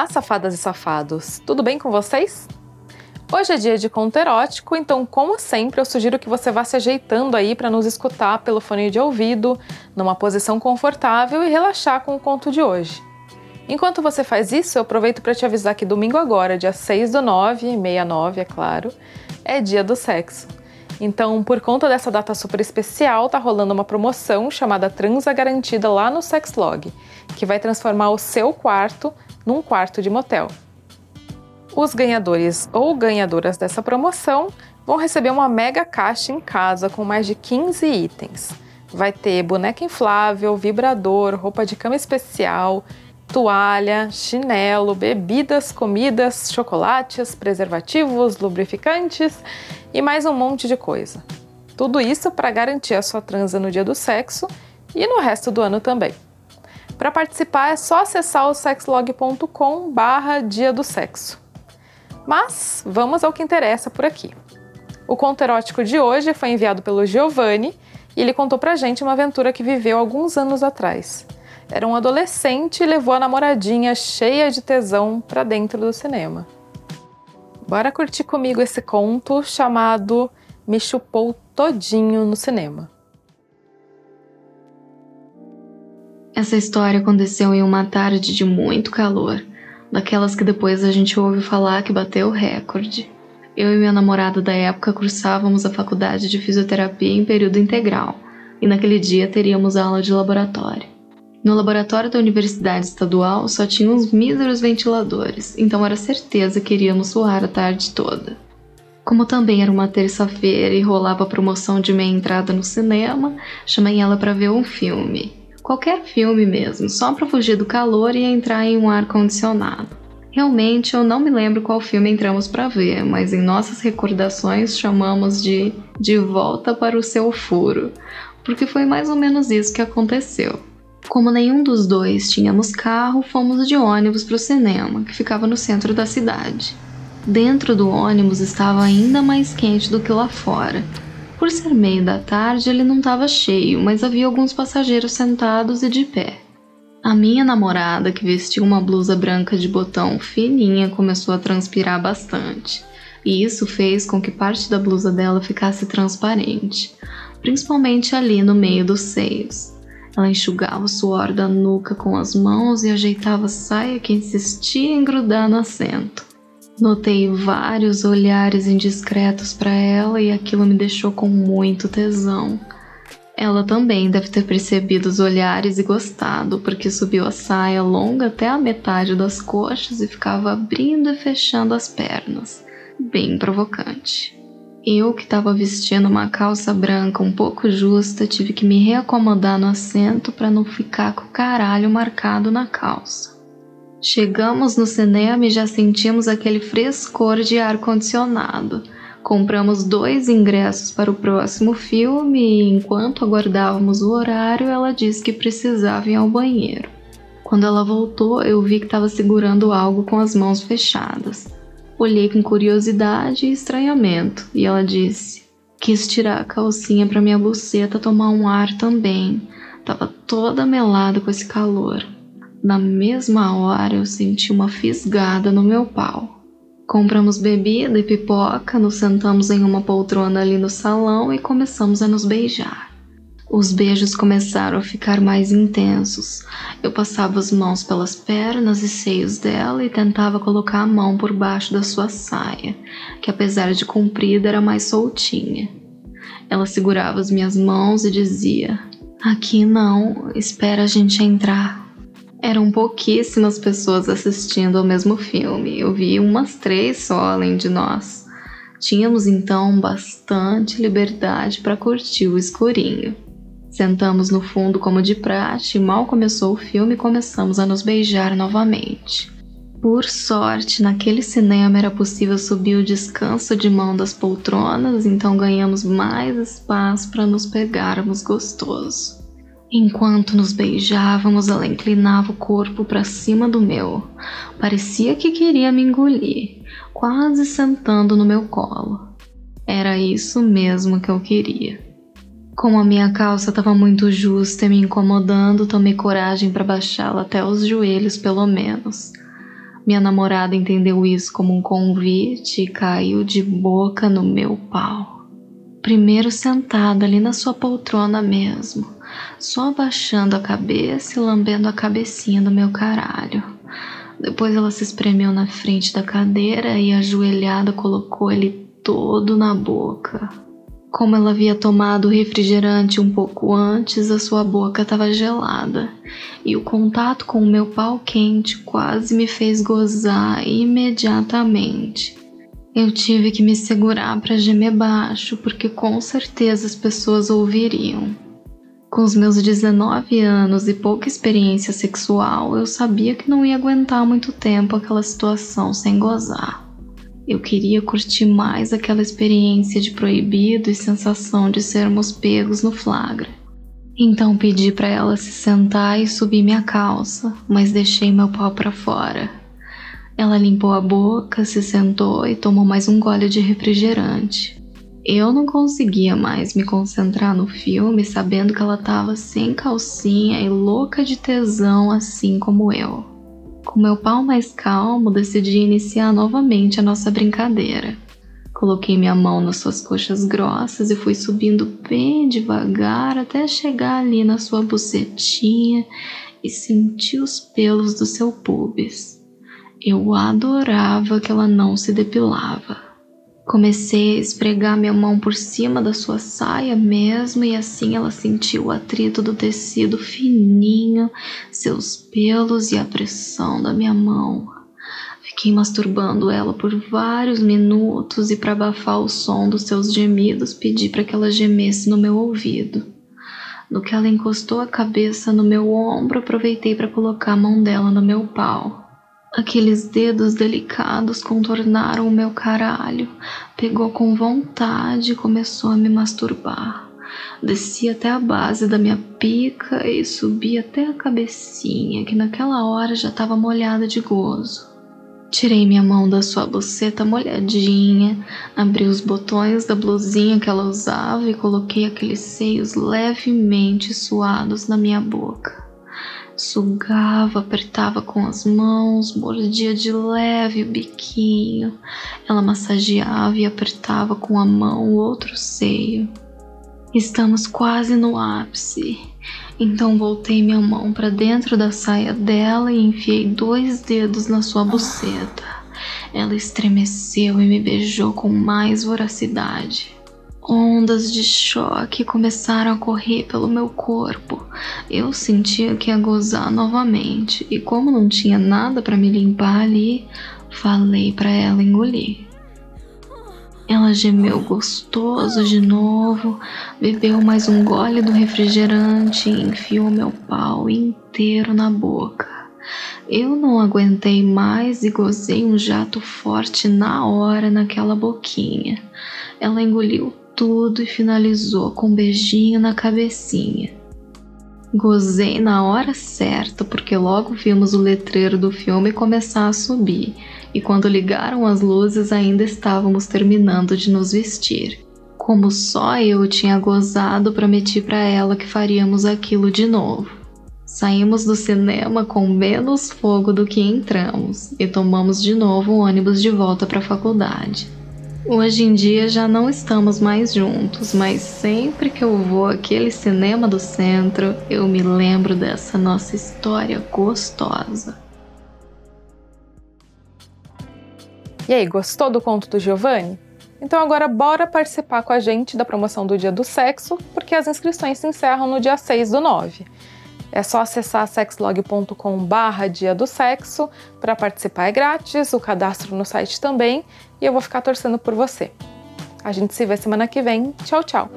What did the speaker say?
Olá, safadas e safados! Tudo bem com vocês? Hoje é dia de conto erótico, então, como sempre, eu sugiro que você vá se ajeitando aí para nos escutar pelo fone de ouvido, numa posição confortável e relaxar com o conto de hoje. Enquanto você faz isso, eu aproveito para te avisar que domingo agora, dia 6 do 9, 69, é claro, é dia do sexo. Então, por conta dessa data super especial, tá rolando uma promoção chamada Transa Garantida lá no Sexlog, que vai transformar o seu quarto num quarto de motel. Os ganhadores ou ganhadoras dessa promoção vão receber uma mega caixa em casa com mais de 15 itens. Vai ter boneca inflável, vibrador, roupa de cama especial, toalha, chinelo, bebidas, comidas, chocolates, preservativos, lubrificantes e mais um monte de coisa. Tudo isso para garantir a sua transa no dia do sexo e no resto do ano também. Para participar é só acessar o sexlog.com barra dia do sexo. Mas vamos ao que interessa por aqui. O conto erótico de hoje foi enviado pelo Giovanni e ele contou pra gente uma aventura que viveu alguns anos atrás. Era um adolescente e levou a namoradinha cheia de tesão para dentro do cinema. Bora curtir comigo esse conto chamado Me Chupou Todinho no Cinema. Essa história aconteceu em uma tarde de muito calor, daquelas que depois a gente ouve falar que bateu o recorde. Eu e minha namorada da época cursávamos a faculdade de fisioterapia em período integral, e naquele dia teríamos aula de laboratório. No laboratório da Universidade Estadual só tinha uns míseros ventiladores, então era certeza que iríamos suar a tarde toda. Como também era uma terça-feira e rolava a promoção de meia entrada no cinema, chamei ela para ver um filme. Qualquer filme mesmo, só para fugir do calor e entrar em um ar condicionado. Realmente eu não me lembro qual filme entramos para ver, mas em nossas recordações chamamos de De Volta para o Seu Furo, porque foi mais ou menos isso que aconteceu. Como nenhum dos dois tínhamos carro, fomos de ônibus para o cinema, que ficava no centro da cidade. Dentro do ônibus estava ainda mais quente do que lá fora. Por ser meio da tarde, ele não estava cheio, mas havia alguns passageiros sentados e de pé. A minha namorada, que vestiu uma blusa branca de botão fininha, começou a transpirar bastante, e isso fez com que parte da blusa dela ficasse transparente, principalmente ali no meio dos seios. Ela enxugava o suor da nuca com as mãos e ajeitava a saia que insistia em grudar no assento. Notei vários olhares indiscretos para ela e aquilo me deixou com muito tesão. Ela também deve ter percebido os olhares e gostado, porque subiu a saia longa até a metade das coxas e ficava abrindo e fechando as pernas. Bem provocante. Eu, que estava vestindo uma calça branca um pouco justa, tive que me reacomodar no assento para não ficar com o caralho marcado na calça. Chegamos no cinema e já sentimos aquele frescor de ar-condicionado. Compramos dois ingressos para o próximo filme e, enquanto aguardávamos o horário, ela disse que precisava ir ao banheiro. Quando ela voltou, eu vi que estava segurando algo com as mãos fechadas. Olhei com curiosidade e estranhamento, e ela disse: Quis tirar a calcinha para minha buceta tomar um ar também. Tava toda melada com esse calor. Na mesma hora eu senti uma fisgada no meu pau. Compramos bebida e pipoca, nos sentamos em uma poltrona ali no salão e começamos a nos beijar. Os beijos começaram a ficar mais intensos. Eu passava as mãos pelas pernas e seios dela e tentava colocar a mão por baixo da sua saia, que apesar de comprida era mais soltinha. Ela segurava as minhas mãos e dizia: Aqui não, espera a gente entrar. Eram pouquíssimas pessoas assistindo ao mesmo filme, eu vi umas três só além de nós. Tínhamos então bastante liberdade para curtir o escurinho. Sentamos no fundo como de praxe e mal começou o filme começamos a nos beijar novamente. Por sorte, naquele cinema era possível subir o descanso de mão das poltronas, então ganhamos mais espaço para nos pegarmos gostoso. Enquanto nos beijávamos, ela inclinava o corpo para cima do meu. Parecia que queria me engolir, quase sentando no meu colo. Era isso mesmo que eu queria. Como a minha calça estava muito justa e me incomodando, tomei coragem para baixá-la até os joelhos, pelo menos. Minha namorada entendeu isso como um convite e caiu de boca no meu pau. Primeiro sentada ali na sua poltrona mesmo, só abaixando a cabeça e lambendo a cabecinha do meu caralho. Depois ela se espremeu na frente da cadeira e ajoelhada colocou ele todo na boca. Como ela havia tomado o refrigerante um pouco antes, a sua boca estava gelada e o contato com o meu pau quente quase me fez gozar imediatamente. Eu tive que me segurar para gemer baixo, porque com certeza as pessoas ouviriam. Com os meus 19 anos e pouca experiência sexual, eu sabia que não ia aguentar muito tempo aquela situação sem gozar. Eu queria curtir mais aquela experiência de proibido e sensação de sermos pegos no flagra. Então pedi para ela se sentar e subir minha calça, mas deixei meu pau para fora. Ela limpou a boca, se sentou e tomou mais um gole de refrigerante. Eu não conseguia mais me concentrar no filme sabendo que ela estava sem calcinha e louca de tesão assim como eu. Com meu pau mais calmo, decidi iniciar novamente a nossa brincadeira. Coloquei minha mão nas suas coxas grossas e fui subindo bem devagar até chegar ali na sua bucetinha e sentir os pelos do seu pubis. Eu adorava que ela não se depilava. Comecei a esfregar minha mão por cima da sua saia mesmo, e assim ela sentiu o atrito do tecido fininho, seus pelos e a pressão da minha mão. Fiquei masturbando ela por vários minutos e, para abafar o som dos seus gemidos, pedi para que ela gemesse no meu ouvido. No que ela encostou a cabeça no meu ombro, aproveitei para colocar a mão dela no meu pau. Aqueles dedos delicados contornaram o meu caralho, pegou com vontade e começou a me masturbar. Desci até a base da minha pica e subi até a cabecinha, que naquela hora já estava molhada de gozo. Tirei minha mão da sua buceta molhadinha, abri os botões da blusinha que ela usava e coloquei aqueles seios levemente suados na minha boca. Sugava, apertava com as mãos, mordia de leve o biquinho. Ela massageava e apertava com a mão o outro seio. Estamos quase no ápice. Então voltei minha mão para dentro da saia dela e enfiei dois dedos na sua buceta. Ela estremeceu e me beijou com mais voracidade. Ondas de choque começaram a correr pelo meu corpo. Eu sentia que ia gozar novamente, e como não tinha nada para me limpar ali, falei para ela engolir. Ela gemeu gostoso de novo, bebeu mais um gole do refrigerante e enfiou meu pau inteiro na boca. Eu não aguentei mais e gozei um jato forte na hora naquela boquinha. Ela engoliu tudo e finalizou com um beijinho na cabecinha. Gozei na hora certa porque logo vimos o letreiro do filme começar a subir e quando ligaram as luzes ainda estávamos terminando de nos vestir. Como só eu tinha gozado, prometi para ela que faríamos aquilo de novo. Saímos do cinema com menos fogo do que entramos e tomamos de novo o ônibus de volta para a faculdade. Hoje em dia já não estamos mais juntos, mas sempre que eu vou àquele cinema do centro, eu me lembro dessa nossa história gostosa. E aí, gostou do conto do Giovanni? Então agora bora participar com a gente da promoção do Dia do Sexo, porque as inscrições se encerram no dia 6 do 9. É só acessar sexlog.com barra dia do sexo para participar é grátis, o cadastro no site também e eu vou ficar torcendo por você. A gente se vê semana que vem. Tchau, tchau!